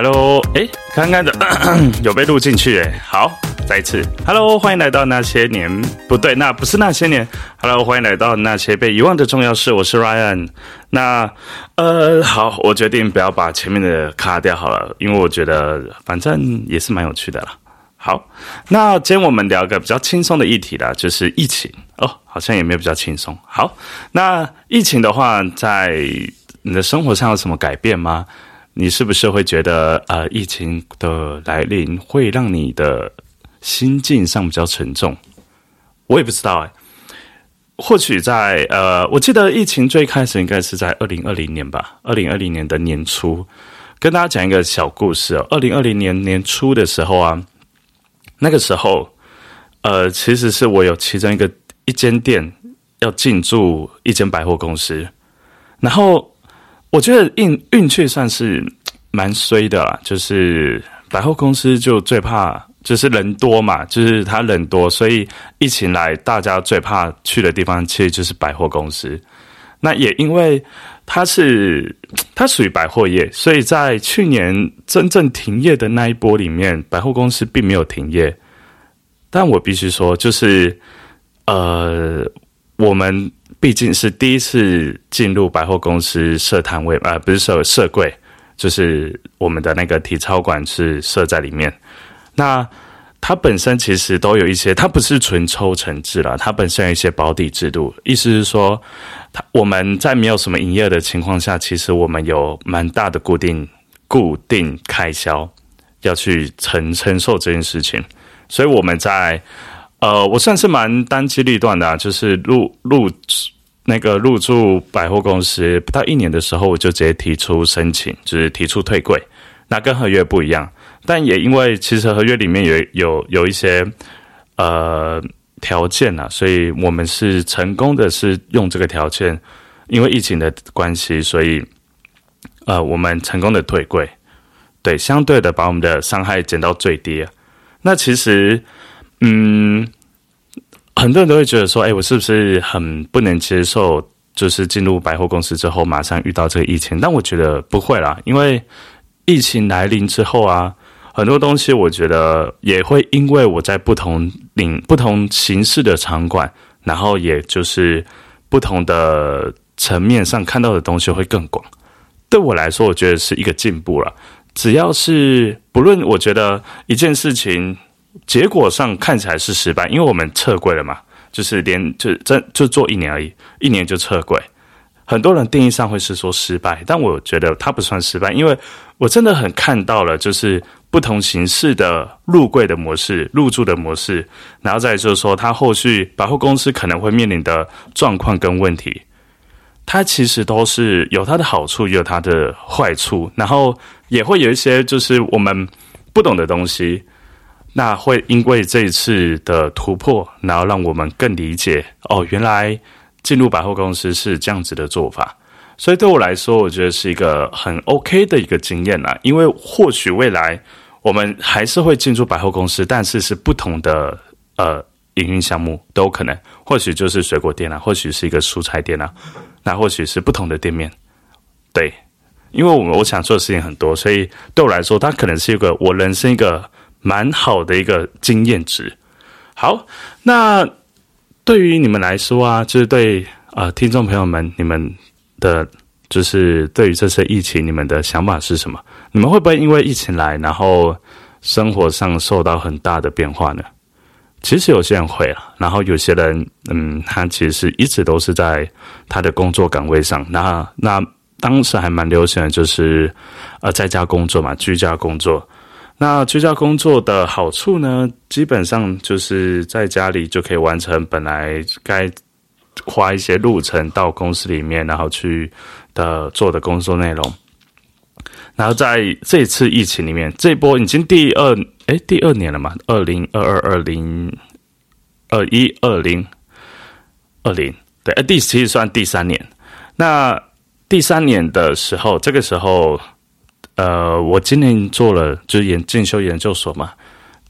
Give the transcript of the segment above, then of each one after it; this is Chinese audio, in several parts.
Hello，哎，刚刚的 有被录进去哎，好，再一次，Hello，欢迎来到那些年，不对，那不是那些年，Hello，欢迎来到那些被遗忘的重要事，我是 Ryan，那呃，好，我决定不要把前面的卡掉好了，因为我觉得反正也是蛮有趣的啦。好，那今天我们聊个比较轻松的议题啦，就是疫情哦，好像也没有比较轻松。好，那疫情的话，在你的生活上有什么改变吗？你是不是会觉得呃，疫情的来临会让你的心境上比较沉重？我也不知道哎，或许在呃，我记得疫情最开始应该是在二零二零年吧，二零二零年的年初，跟大家讲一个小故事哦。二零二零年年初的时候啊。那个时候，呃，其实是我有其中一个一间店要进驻一间百货公司，然后我觉得运运气算是蛮衰的啦，就是百货公司就最怕就是人多嘛，就是他人多，所以疫情来大家最怕去的地方其实就是百货公司。那也因为它是它属于百货业，所以在去年真正停业的那一波里面，百货公司并没有停业。但我必须说，就是呃，我们毕竟是第一次进入百货公司设摊位，呃，不是设设柜，就是我们的那个体操馆是设在里面。那它本身其实都有一些，它不是纯抽成制了，它本身有一些保底制度。意思是说，它我们在没有什么营业的情况下，其实我们有蛮大的固定固定开销要去承承受这件事情。所以我们在呃，我算是蛮单机立断的啊，就是入入那个入驻百货公司不到一年的时候，我就直接提出申请，就是提出退柜。那跟合约不一样。但也因为其实合约里面有有有一些呃条件啊，所以我们是成功的是用这个条件，因为疫情的关系，所以呃我们成功的退柜，对，相对的把我们的伤害减到最低。那其实嗯，很多人都会觉得说，哎，我是不是很不能接受，就是进入百货公司之后马上遇到这个疫情？但我觉得不会啦，因为疫情来临之后啊。很多东西，我觉得也会因为我在不同领不同形式的场馆，然后也就是不同的层面上看到的东西会更广。对我来说，我觉得是一个进步了。只要是不论我觉得一件事情结果上看起来是失败，因为我们撤柜了嘛，就是连就真就做一年而已，一年就撤柜。很多人定义上会是说失败，但我觉得它不算失败，因为我真的很看到了，就是不同形式的入柜的模式、入住的模式，然后再就是说，它后续百货公司可能会面临的状况跟问题，它其实都是有它的好处，也有它的坏处，然后也会有一些就是我们不懂的东西，那会因为这一次的突破，然后让我们更理解哦，原来。进入百货公司是这样子的做法，所以对我来说，我觉得是一个很 OK 的一个经验啦。因为或许未来我们还是会进驻百货公司，但是是不同的呃营运项目都有可能。或许就是水果店啊，或许是一个蔬菜店啊，那或许是不同的店面。对，因为我们我想做的事情很多，所以对我来说，它可能是一个我人生一个蛮好的一个经验值。好，那。对于你们来说啊，就是对啊，听众朋友们，你们的，就是对于这次疫情，你们的想法是什么？你们会不会因为疫情来，然后生活上受到很大的变化呢？其实有些人会了，然后有些人，嗯，他其实一直都是在他的工作岗位上。那那当时还蛮流行的，就是呃，在家工作嘛，居家工作。那居家工作的好处呢，基本上就是在家里就可以完成本来该花一些路程到公司里面，然后去的做的工作内容。然后在这次疫情里面，这波已经第二哎第二年了嘛，二零二二二零二一二零二零对，第其实算第三年。那第三年的时候，这个时候。呃，我今年做了就是研进修研究所嘛，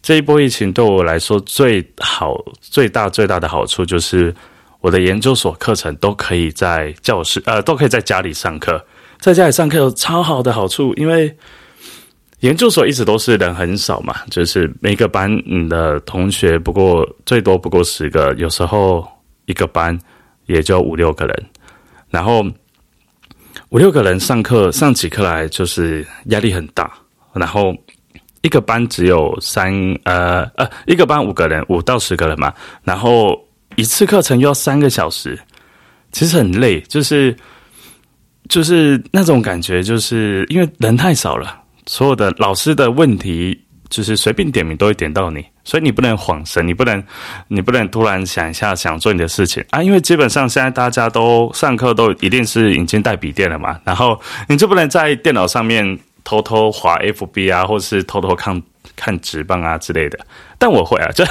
这一波疫情对我来说最好最大最大的好处就是我的研究所课程都可以在教室呃都可以在家里上课，在家里上课有超好的好处，因为研究所一直都是人很少嘛，就是每个班你的同学不过最多不过十个，有时候一个班也就五六个人，然后五六个人上课上起课来就是压力很大，然后一个班只有三呃呃一个班五个人五到十个人嘛，然后一次课程要三个小时，其实很累，就是就是那种感觉，就是因为人太少了。所有的老师的问题，就是随便点名都会点到你，所以你不能晃神，你不能，你不能突然想一下想做你的事情啊！因为基本上现在大家都上课都一定是已经带笔电了嘛，然后你就不能在电脑上面偷偷滑 FB 啊，或是偷偷看看直棒啊之类的。但我会啊，就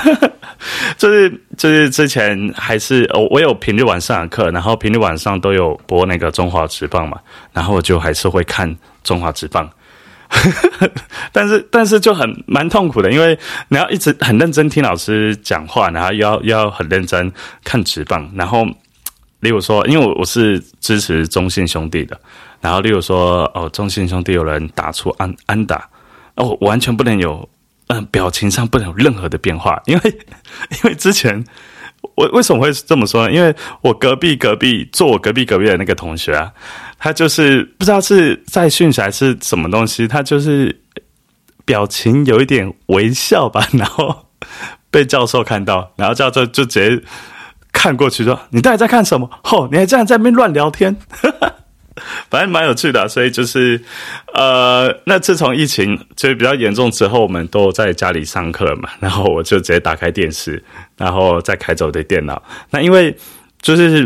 就是就是之前还是我我有平日晚上的课，然后平日晚上都有播那个中华直棒嘛，然后我就还是会看中华直棒。但是，但是就很蛮痛苦的，因为你要一直很认真听老师讲话，然后要要很认真看纸棒，然后，例如说，因为我我是支持中信兄弟的，然后例如说，哦，中信兄弟有人打出安安打，哦，完全不能有，嗯，表情上不能有任何的变化，因为 因为之前。我为什么会这么说呢？因为我隔壁隔壁坐我隔壁隔壁的那个同学啊，他就是不知道是在训还是什么东西，他就是表情有一点微笑吧，然后 被教授看到，然后教授就直接看过去说：“你到底在看什么？吼，你还这样在那边乱聊天。” 反正蛮有趣的，所以就是，呃，那自从疫情就比较严重之后，我们都在家里上课嘛，然后我就直接打开电视，然后再开走的电脑。那因为就是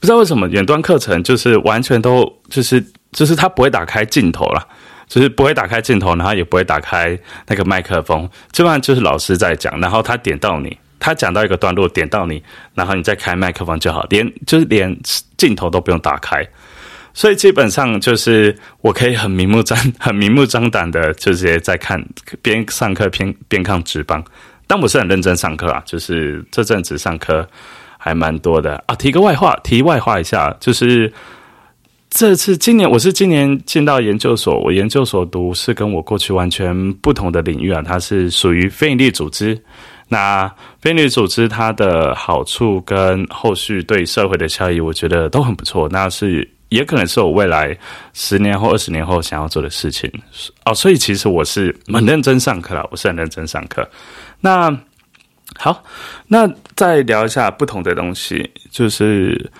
不知道为什么远端课程就是完全都就是就是它不会打开镜头了，就是不会打开镜头，然后也不会打开那个麦克风，基本上就是老师在讲，然后他点到你，他讲到一个段落点到你，然后你再开麦克风就好，连就是连镜头都不用打开。所以基本上就是我可以很明目张 很明目张胆的，就直接在看边上课边边看直棒，但我是很认真上课啊，就是这阵子上课还蛮多的啊。提个外话，题外话一下，就是这次今年我是今年进到研究所，我研究所读是跟我过去完全不同的领域啊，它是属于非营利组织。那非营利组织它的好处跟后续对社会的效益，我觉得都很不错。那是。也可能是我未来十年或二十年后想要做的事情哦，所以其实我是很认真上课了，我是很认真上课。那好，那再聊一下不同的东西，就是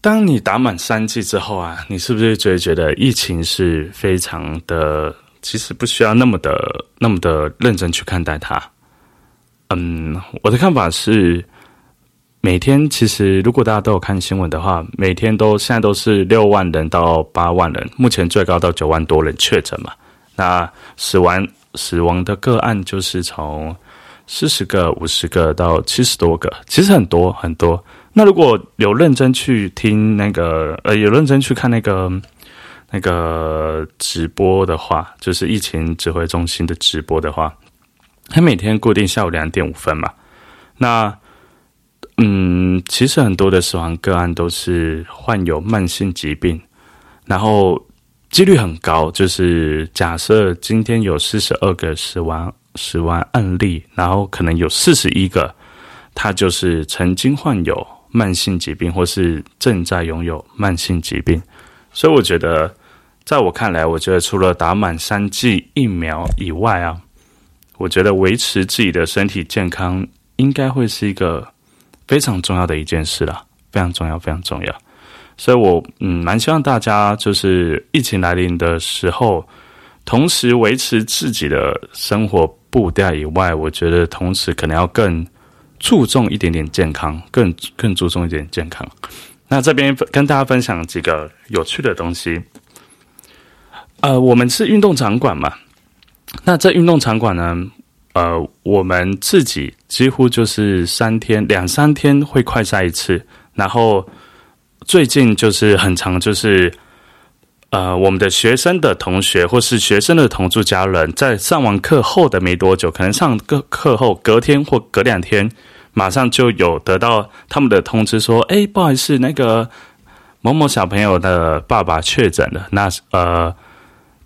当你打满三剂之后啊，你是不是觉得觉得疫情是非常的，其实不需要那么的那么的认真去看待它？嗯，我的看法是。每天其实，如果大家都有看新闻的话，每天都现在都是六万人到八万人，目前最高到九万多人确诊嘛。那死亡死亡的个案就是从四十个、五十个到七十多个，其实很多很多。那如果有认真去听那个呃，有认真去看那个那个直播的话，就是疫情指挥中心的直播的话，他每天固定下午两点五分嘛，那。嗯，其实很多的死亡个案都是患有慢性疾病，然后几率很高。就是假设今天有四十二个死亡死亡案例，然后可能有四十一个，他就是曾经患有慢性疾病，或是正在拥有慢性疾病。所以我觉得，在我看来，我觉得除了打满三剂疫苗以外啊，我觉得维持自己的身体健康，应该会是一个。非常重要的一件事了，非常重要，非常重要。所以，我嗯，蛮希望大家就是疫情来临的时候，同时维持自己的生活步调以外，我觉得同时可能要更注重一点点健康，更更注重一点健康。那这边跟大家分享几个有趣的东西。呃，我们是运动场馆嘛，那这运动场馆呢？呃，我们自己几乎就是三天两三天会快筛一次，然后最近就是很长，就是呃，我们的学生的同学或是学生的同住家人在上完课后的没多久，可能上个课后隔天或隔两天，马上就有得到他们的通知说，哎，不好意思，那个某某小朋友的爸爸确诊了，那呃。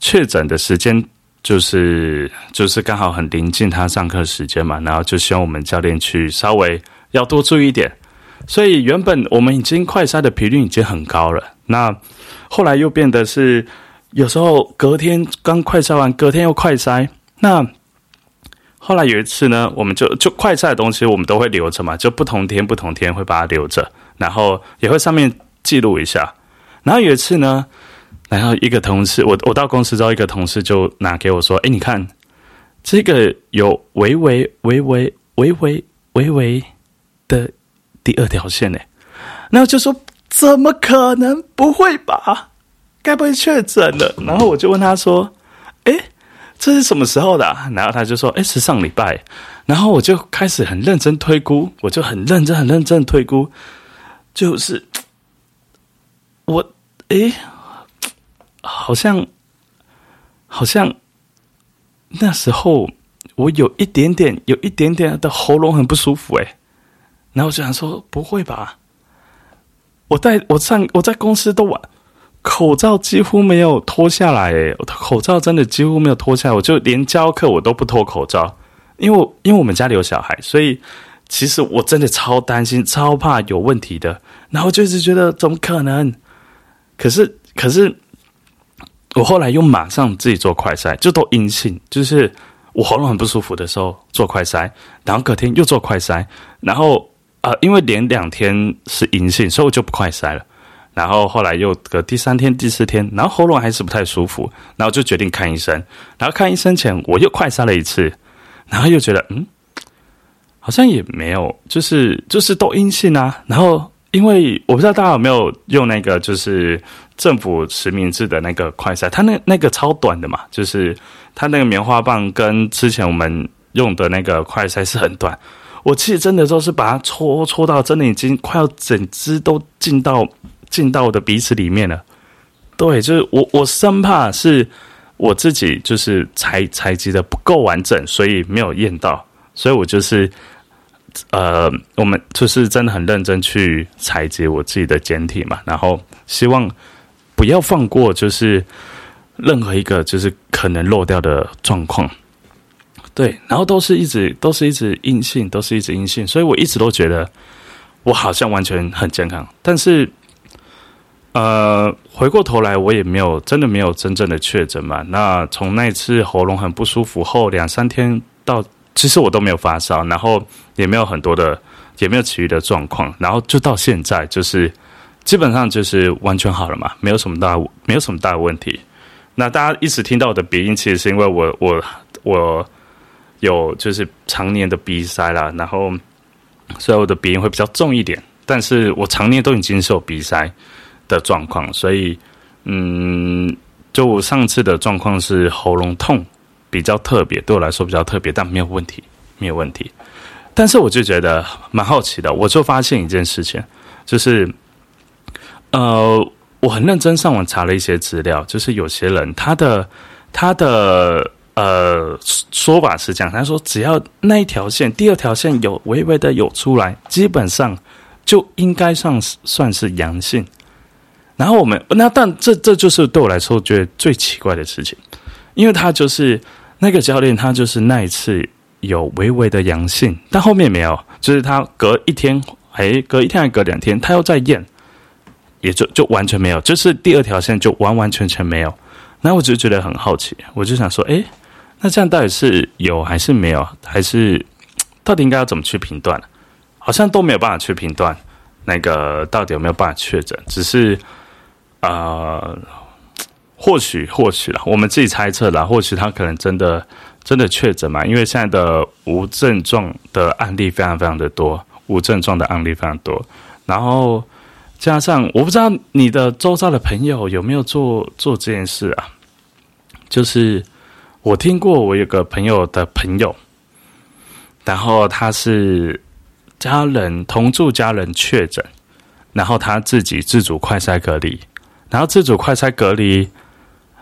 确诊的时间就是就是刚好很临近他上课时间嘛，然后就希望我们教练去稍微要多注意一点。所以原本我们已经快筛的频率已经很高了，那后来又变得是有时候隔天刚快筛完，隔天又快筛。那后来有一次呢，我们就就快筛的东西我们都会留着嘛，就不同天不同天会把它留着，然后也会上面记录一下。然后有一次呢，然后一个同事，我我到公司之后，一个同事就拿给我说：“哎，你看这个有微微微微微微微微的。”第二条线呢？然后就说怎么可能？不会吧？该不会确诊了？然后我就问他说：“哎，这是什么时候的？”然后他就说：“哎，是上礼拜。”然后我就开始很认真推估，我就很认真、很认真推估，就是我哎，好像好像那时候我有一点点、有一点点的喉咙很不舒服，哎。然后我就想说，不会吧？我在我上我在公司都玩，口罩几乎没有脱下来，诶，我的口罩真的几乎没有脱下来，我就连教课我都不脱口罩，因为因为我们家里有小孩，所以其实我真的超担心、超怕有问题的。然后就一直觉得怎么可能？可是可是，我后来又马上自己做快筛，就都阴性，就是我喉咙很不舒服的时候做快筛，然后隔天又做快筛，然后。呃，因为连两天是阴性，所以我就不快塞了。然后后来又隔第三天、第四天，然后喉咙还是不太舒服，然后就决定看医生。然后看医生前，我又快塞了一次，然后又觉得嗯，好像也没有，就是就是都阴性啊。然后因为我不知道大家有没有用那个，就是政府实名制的那个快塞，它那那个超短的嘛，就是它那个棉花棒跟之前我们用的那个快塞是很短。我其实真的都是把它戳戳到，真的已经快要整只都进到进到我的鼻子里面了。对，就是我我生怕是我自己就是采采集的不够完整，所以没有验到。所以我就是呃，我们就是真的很认真去采集我自己的简体嘛，然后希望不要放过，就是任何一个就是可能漏掉的状况。对，然后都是一直都是一直阴性，都是一直阴性，所以我一直都觉得我好像完全很健康。但是，呃，回过头来，我也没有真的没有真正的确诊嘛。那从那次喉咙很不舒服后两三天到，其实我都没有发烧，然后也没有很多的，也没有其余的状况，然后就到现在，就是基本上就是完全好了嘛，没有什么大没有什么大的问题。那大家一直听到我的鼻音，其实是因为我我我。有就是常年的鼻塞啦，然后所以我的鼻音会比较重一点，但是我常年都已经是有鼻塞的状况，所以嗯，就我上次的状况是喉咙痛比较特别，对我来说比较特别，但没有问题，没有问题。但是我就觉得蛮好奇的，我就发现一件事情，就是呃，我很认真上网查了一些资料，就是有些人他的他的。呃，说法是这样，他说只要那一条线，第二条线有微微的有出来，基本上就应该算算是阳性。然后我们那但这这就是对我来说觉得最奇怪的事情，因为他就是那个教练，他就是那一次有微微的阳性，但后面没有，就是他隔一天，哎，隔一天还隔两天，他又在验，也就就完全没有，就是第二条线就完完全全没有。那我就觉得很好奇，我就想说，哎。那这样到底是有还是没有？还是到底应该要怎么去评断？好像都没有办法去评断那个到底有没有办法确诊。只是啊，或许或许了，我们自己猜测了。或许他可能真的真的确诊嘛？因为现在的无症状的案例非常非常的多，无症状的案例非常多。然后加上我不知道你的周遭的朋友有没有做做这件事啊？就是。我听过，我有个朋友的朋友，然后他是家人同住家人确诊，然后他自己自主快筛隔离，然后自主快筛隔离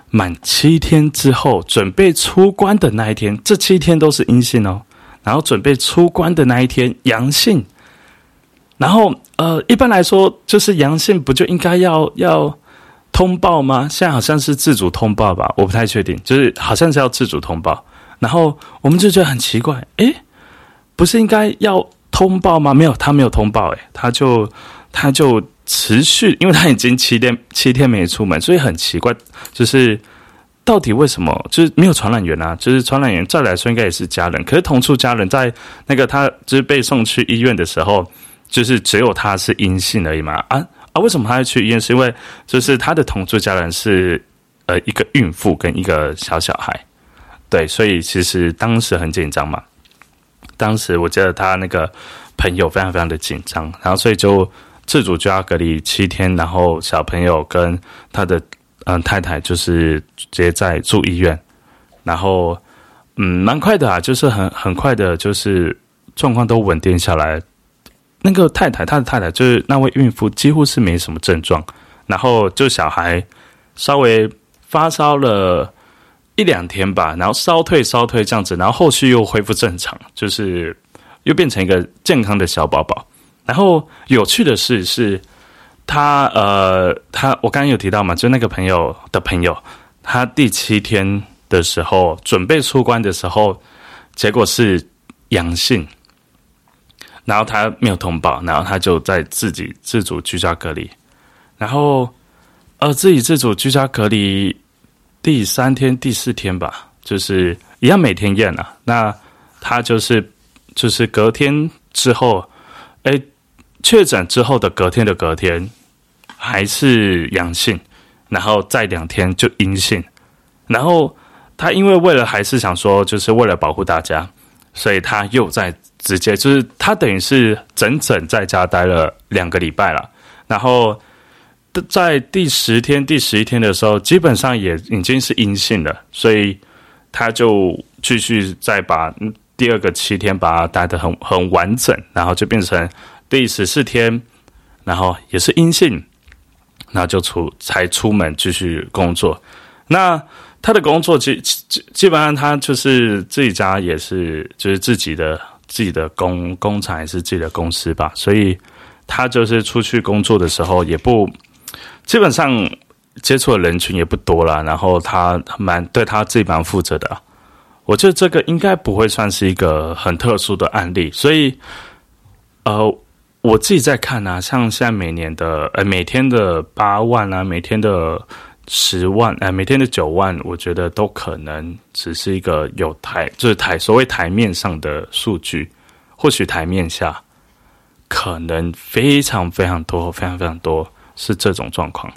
满七天之后，准备出关的那一天，这七天都是阴性哦，然后准备出关的那一天阳性，然后呃，一般来说就是阳性不就应该要要。通报吗？现在好像是自主通报吧，我不太确定，就是好像是要自主通报。然后我们就觉得很奇怪，诶，不是应该要通报吗？没有，他没有通报，诶，他就他就持续，因为他已经七天七天没出门，所以很奇怪，就是到底为什么就是没有传染源啊？就是传染源再来说应该也是家人，可是同处家人在那个他就是被送去医院的时候，就是只有他是阴性而已嘛？啊啊，为什么他要去医院？是因为就是他的同住家人是呃一个孕妇跟一个小小孩。对，所以其实当时很紧张嘛。当时我记得他那个朋友非常非常的紧张，然后所以就自主就要隔离七天，然后小朋友跟他的嗯太太就是直接在住医院，然后嗯蛮快的啊，就是很很快的，就是状况都稳定下来。那个太太，她的太太就是那位孕妇，几乎是没什么症状，然后就小孩稍微发烧了。一两天吧，然后烧退烧退这样子，然后后续又恢复正常，就是又变成一个健康的小宝宝。然后有趣的事，是他呃，他我刚刚有提到嘛，就那个朋友的朋友，他第七天的时候准备出关的时候，结果是阳性，然后他没有通报，然后他就在自己自主居家隔离，然后呃自己自主居家隔离。第三天、第四天吧，就是一样每天验啊。那他就是就是隔天之后，哎，确诊之后的隔天的隔天还是阳性，然后再两天就阴性。然后他因为为了还是想说，就是为了保护大家，所以他又在直接就是他等于是整整在家待了两个礼拜了，然后。在第十天、第十一天的时候，基本上也已经是阴性了，所以他就继续再把第二个七天把它待得很很完整，然后就变成第十四天，然后也是阴性，然后就出才出门继续工作。那他的工作基基基本上他就是自己家也是就是自己的自己的工工厂也是自己的公司吧，所以他就是出去工作的时候也不。基本上接触的人群也不多了，然后他蛮对他自己蛮负责的。我觉得这个应该不会算是一个很特殊的案例，所以呃，我自己在看啊，像现在每年的呃每天的八万啊，每天的十万，呃每天的九万，我觉得都可能只是一个有台就是台所谓台面上的数据，或许台面下可能非常非常多，非常非常多。是这种状况。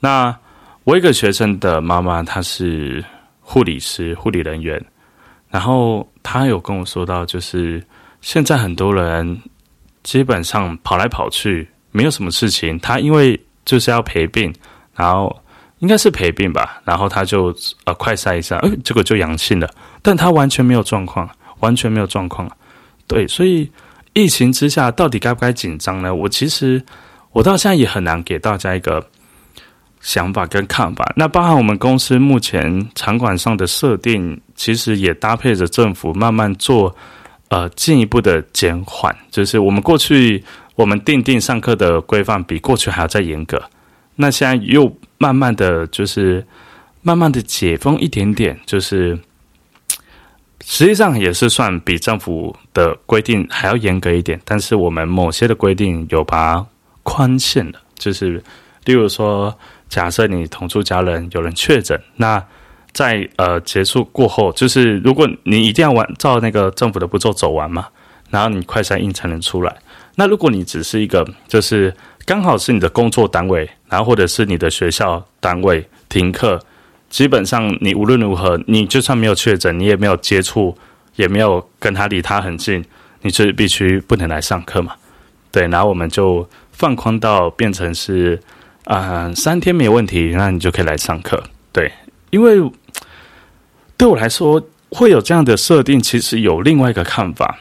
那我一个学生的妈妈，她是护理师、护理人员，然后她有跟我说到，就是现在很多人基本上跑来跑去，没有什么事情。她因为就是要陪病，然后应该是陪病吧，然后他就呃快筛一下，哎，结果就阳性了，但他完全没有状况，完全没有状况。对，所以疫情之下，到底该不该紧张呢？我其实。我到现在也很难给大家一个想法跟看法。那包含我们公司目前场馆上的设定，其实也搭配着政府慢慢做呃进一步的减缓。就是我们过去我们定定上课的规范比过去还要再严格，那现在又慢慢的就是慢慢的解封一点点，就是实际上也是算比政府的规定还要严格一点。但是我们某些的规定有把。宽限的，就是例如说，假设你同住家人有人确诊，那在呃结束过后，就是如果你一定要完照那个政府的步骤走完嘛，然后你快筛阴才能出来。那如果你只是一个，就是刚好是你的工作单位，然后或者是你的学校单位停课，基本上你无论如何，你就算没有确诊，你也没有接触，也没有跟他离他很近，你是必须不能来上课嘛？对，然后我们就。放宽到变成是啊三天没问题，那你就可以来上课。对，因为对我来说会有这样的设定，其实有另外一个看法，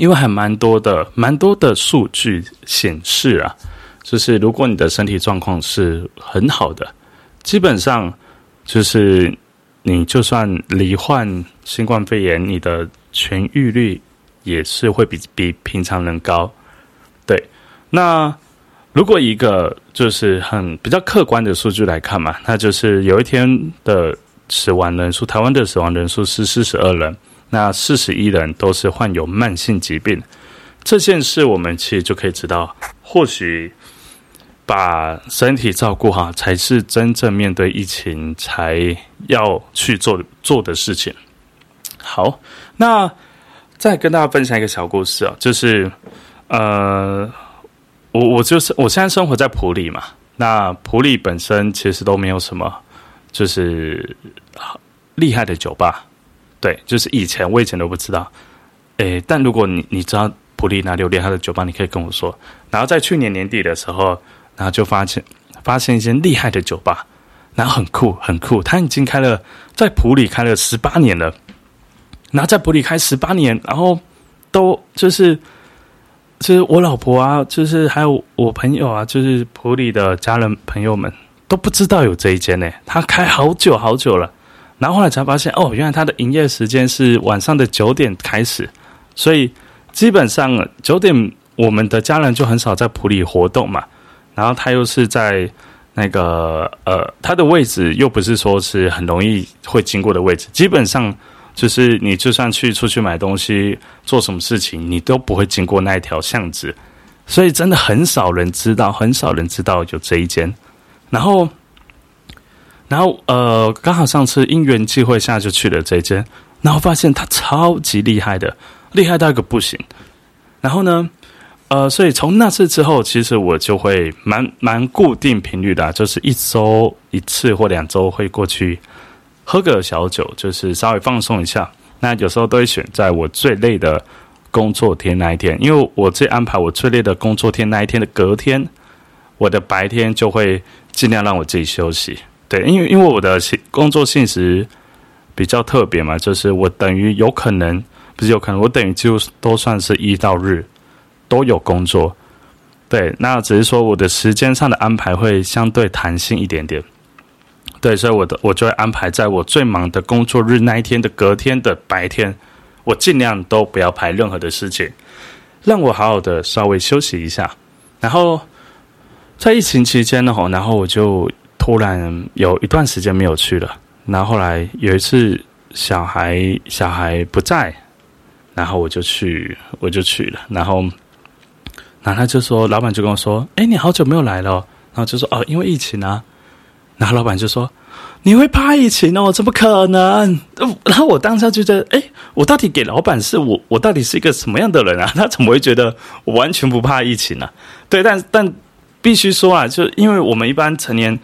因为还蛮多的，蛮多的数据显示啊，就是如果你的身体状况是很好的，基本上就是你就算罹患新冠肺炎，你的痊愈率也是会比比平常人高。对。那如果一个就是很比较客观的数据来看嘛，那就是有一天的死亡人数，台湾的死亡人数是四十二人，那四十一人都是患有慢性疾病。这件事我们其实就可以知道，或许把身体照顾好，才是真正面对疫情才要去做做的事情。好，那再跟大家分享一个小故事啊，就是呃。我我就是我现在生活在普里嘛，那普里本身其实都没有什么，就是厉害的酒吧，对，就是以前我以前都不知道，诶，但如果你你知道普里哪里有厉害的酒吧，你可以跟我说。然后在去年年底的时候，然后就发现发现一间厉害的酒吧，然后很酷很酷，他已经开了在普里开了十八年了，然后在普里开十八年，然后都就是。就是我老婆啊，就是还有我朋友啊，就是普里的家人朋友们都不知道有这一间呢。他开好久好久了，然后后来才发现哦，原来他的营业时间是晚上的九点开始，所以基本上九点我们的家人就很少在普里活动嘛。然后他又是在那个呃，他的位置又不是说是很容易会经过的位置，基本上。就是你就算去出去买东西做什么事情，你都不会经过那一条巷子，所以真的很少人知道，很少人知道有这一间。然后，然后呃，刚好上次因缘际会下就去了这间，然后发现它超级厉害的，厉害到一个不行。然后呢，呃，所以从那次之后，其实我就会蛮蛮固定频率的，就是一周一次或两周会过去。喝个小酒，就是稍微放松一下。那有时候都会选在我最累的工作天那一天，因为我最安排我最累的工作天那一天的隔天，我的白天就会尽量让我自己休息。对，因为因为我的工作性质比较特别嘛，就是我等于有可能不是有可能，我等于就都算是一到日都有工作。对，那只是说我的时间上的安排会相对弹性一点点。对，所以我的我就会安排在我最忙的工作日那一天的隔天的白天，我尽量都不要排任何的事情，让我好好的稍微休息一下。然后在疫情期间呢，吼，然后我就突然有一段时间没有去了。然后后来有一次小孩小孩不在，然后我就去我就去了。然后然后他就说，老板就跟我说：“哎，你好久没有来了。”然后就说：“哦，因为疫情啊。”然后老板就说：“你会怕疫情哦？怎么可能？”然后我当下就觉得：“哎，我到底给老板是我，我到底是一个什么样的人啊？他怎么会觉得我完全不怕疫情呢？”对，但但必须说啊，就因为我们一般成年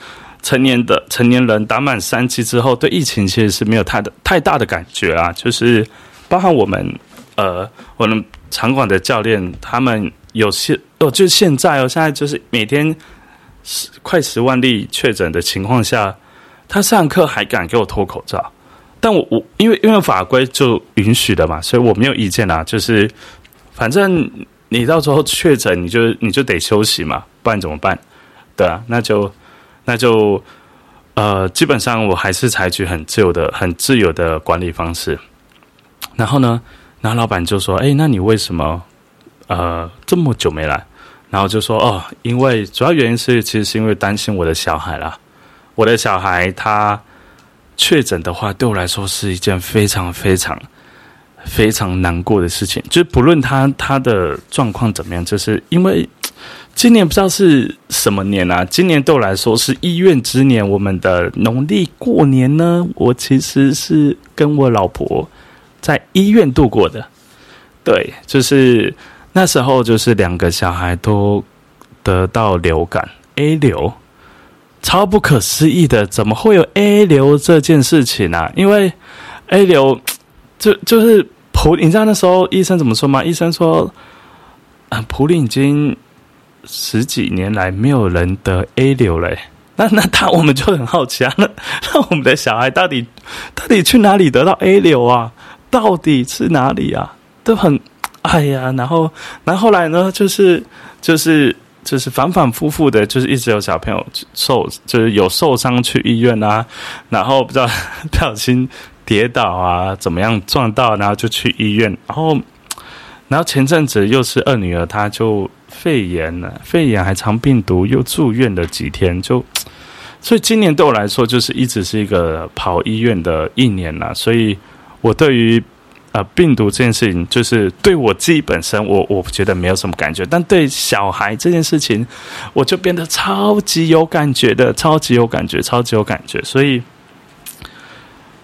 成年的成年人打满三期之后，对疫情其实是没有太的太大的感觉啊。就是包含我们呃，我们场馆的教练，他们有些哦，就现在哦，现在就是每天。十快十万例确诊的情况下，他上课还敢给我脱口罩？但我我因为因为法规就允许的嘛，所以我没有意见啊。就是反正你到时候确诊，你就你就得休息嘛，不然怎么办？对啊，那就那就呃，基本上我还是采取很自由的、很自由的管理方式。然后呢，然后老板就说：“哎，那你为什么呃这么久没来？”然后就说哦，因为主要原因是，其实是因为担心我的小孩啦。我的小孩他确诊的话，对我来说是一件非常非常非常难过的事情。就是不论他他的状况怎么样，就是因为今年不知道是什么年啊。今年对我来说是医院之年。我们的农历过年呢，我其实是跟我老婆在医院度过的。对，就是。那时候就是两个小孩都得到流感 A 流，超不可思议的，怎么会有 A 流这件事情呢？因为 A 流就就是普，你知道那时候医生怎么说吗？医生说，啊，普林已经十几年来没有人得 A 流了。那那他我们就很好奇啊，那那我们的小孩到底到底去哪里得到 A 流啊？到底是哪里啊？都很。哎呀，然后，然后后来呢？就是，就是，就是反反复复的，就是一直有小朋友受，就是有受伤去医院啊，然后不知道 不小心跌倒啊，怎么样撞到，然后就去医院，然后，然后前阵子又是二女儿，她就肺炎呢，肺炎还长病毒，又住院了几天，就 所以今年对我来说就是一直是一个跑医院的一年了。所以我对于呃病毒这件事情，就是对我自己本身，我我觉得没有什么感觉，但对小孩这件事情，我就变得超级有感觉的，超级有感觉，超级有感觉。所以，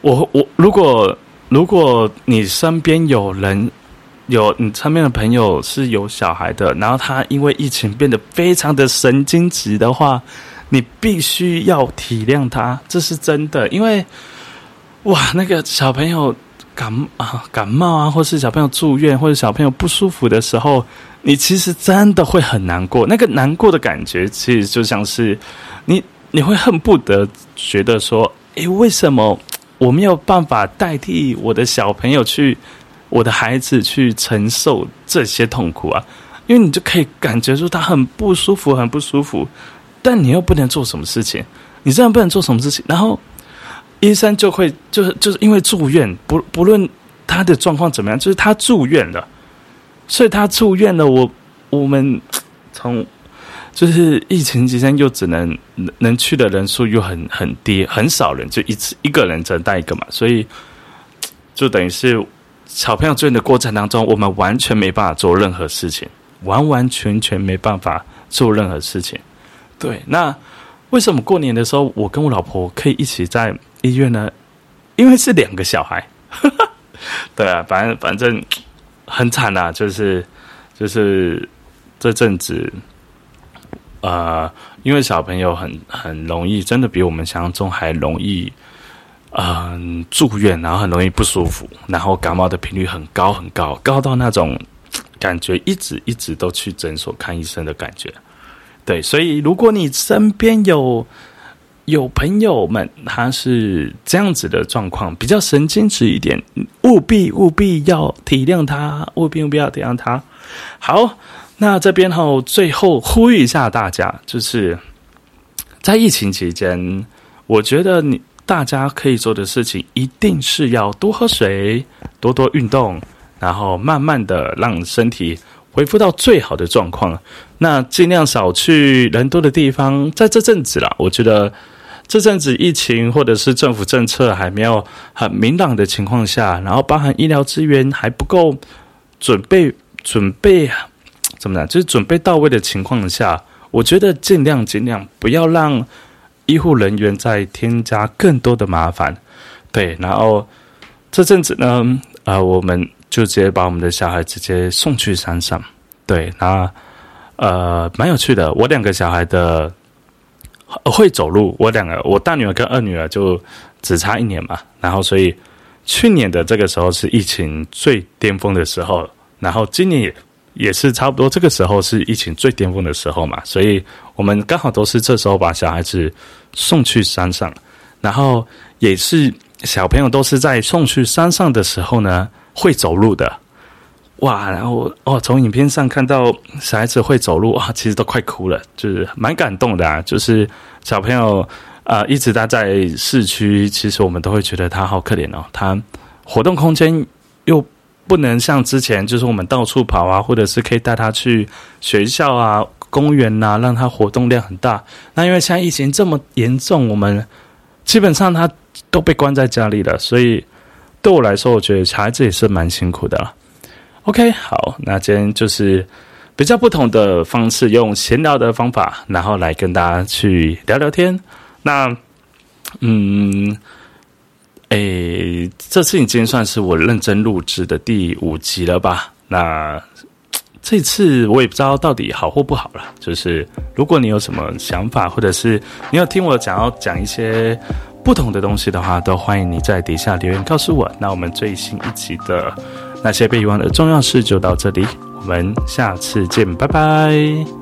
我我如果如果你身边有人。有你身边的朋友是有小孩的，然后他因为疫情变得非常的神经质的话，你必须要体谅他，这是真的。因为哇，那个小朋友感啊感冒啊，或是小朋友住院，或者小朋友不舒服的时候，你其实真的会很难过。那个难过的感觉，其实就像是你你会恨不得觉得说，诶，为什么我没有办法代替我的小朋友去？我的孩子去承受这些痛苦啊，因为你就可以感觉出他很不舒服，很不舒服，但你又不能做什么事情，你这样不能做什么事情，然后医生就会就是就是因为住院，不不论他的状况怎么样，就是他住院了，所以他住院了，我我们 从就是疫情期间又只能能去的人数又很很低，很少人，就一次一个人只能带一个嘛，所以就等于是。小朋友追的过程当中，我们完全没办法做任何事情，完完全全没办法做任何事情。对，那为什么过年的时候我跟我老婆可以一起在医院呢？因为是两个小孩。对啊，反正反正很惨啊，就是就是这阵子，呃，因为小朋友很很容易，真的比我们想象中还容易。嗯，住院然后很容易不舒服，然后感冒的频率很高很高，高到那种感觉一直一直都去诊所看医生的感觉。对，所以如果你身边有有朋友们他是这样子的状况，比较神经质一点，务必务必要体谅他，务必务必要体谅他。好，那这边哈最后呼吁一下大家，就是在疫情期间，我觉得你。大家可以做的事情，一定是要多喝水、多多运动，然后慢慢的让身体恢复到最好的状况。那尽量少去人多的地方。在这阵子啦，我觉得这阵子疫情或者是政府政策还没有很明朗的情况下，然后包含医疗资源还不够准备、准备啊怎么讲，就是准备到位的情况下，我觉得尽量尽量不要让。医护人员在添加更多的麻烦，对，然后这阵子呢，呃，我们就直接把我们的小孩直接送去山上，对，那呃，蛮有趣的。我两个小孩的会走路，我两个，我大女儿跟二女儿就只差一年嘛，然后所以去年的这个时候是疫情最巅峰的时候，然后今年也。也是差不多这个时候是疫情最巅峰的时候嘛，所以我们刚好都是这时候把小孩子送去山上，然后也是小朋友都是在送去山上的时候呢会走路的，哇！然后哦，从影片上看到小孩子会走路哇，其实都快哭了，就是蛮感动的啊。就是小朋友啊一直待在市区，其实我们都会觉得他好可怜哦，他活动空间又。不能像之前，就是我们到处跑啊，或者是可以带他去学校啊、公园呐，让他活动量很大。那因为现在疫情这么严重，我们基本上他都被关在家里了，所以对我来说，我觉得小孩子也是蛮辛苦的了。OK，好，那今天就是比较不同的方式，用闲聊的方法，然后来跟大家去聊聊天。那，嗯。诶，这次已经算是我认真录制的第五集了吧？那这次我也不知道到底好或不好了。就是如果你有什么想法，或者是你要听我讲要讲一些不同的东西的话，都欢迎你在底下留言告诉我。那我们最新一集的那些被遗忘的重要事就到这里，我们下次见，拜拜。